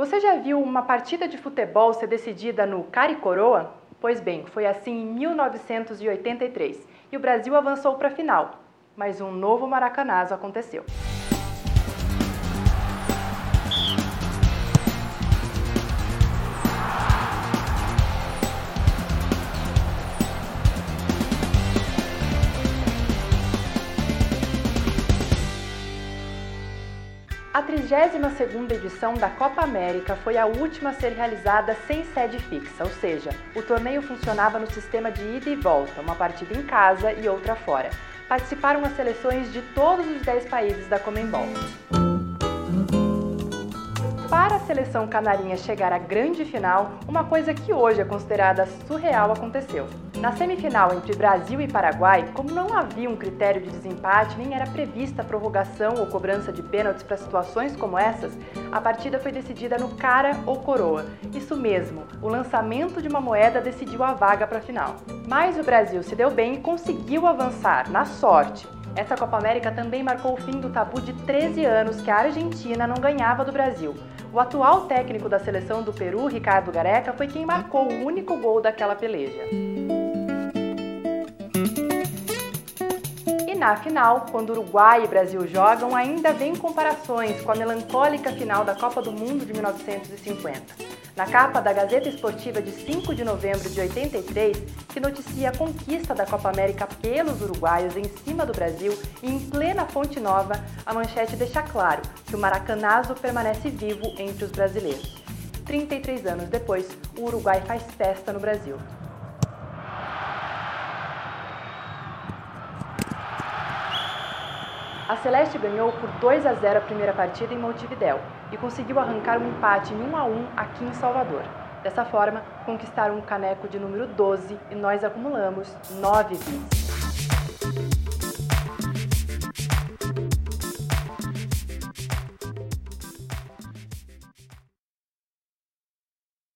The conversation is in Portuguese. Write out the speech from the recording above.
Você já viu uma partida de futebol ser decidida no e coroa? Pois bem, foi assim em 1983 e o Brasil avançou para a final. Mas um novo maracanazo aconteceu. A 32ª edição da Copa América foi a última a ser realizada sem sede fixa, ou seja, o torneio funcionava no sistema de ida e volta, uma partida em casa e outra fora. Participaram as seleções de todos os 10 países da Comembol. Seleção canarinha chegar à grande final, uma coisa que hoje é considerada surreal aconteceu. Na semifinal entre Brasil e Paraguai, como não havia um critério de desempate nem era prevista prorrogação ou cobrança de pênaltis para situações como essas, a partida foi decidida no cara ou coroa. Isso mesmo, o lançamento de uma moeda decidiu a vaga para a final. Mas o Brasil se deu bem e conseguiu avançar, na sorte. Essa Copa América também marcou o fim do tabu de 13 anos que a Argentina não ganhava do Brasil. O atual técnico da seleção do Peru, Ricardo Gareca, foi quem marcou o único gol daquela peleja. Na final, quando Uruguai e Brasil jogam, ainda vem comparações com a melancólica final da Copa do Mundo de 1950 na capa da Gazeta Esportiva de 5 de novembro de 83, que noticia a conquista da Copa América pelos uruguaios em cima do Brasil e em plena Fonte Nova, a manchete deixa claro que o maracanazo permanece vivo entre os brasileiros. 33 anos depois, o Uruguai faz festa no Brasil. A Celeste ganhou por 2 a 0 a primeira partida em Montevidéu e conseguiu arrancar um empate em 1 a 1 aqui em Salvador. Dessa forma, conquistaram um caneco de número 12 e nós acumulamos 9 vices.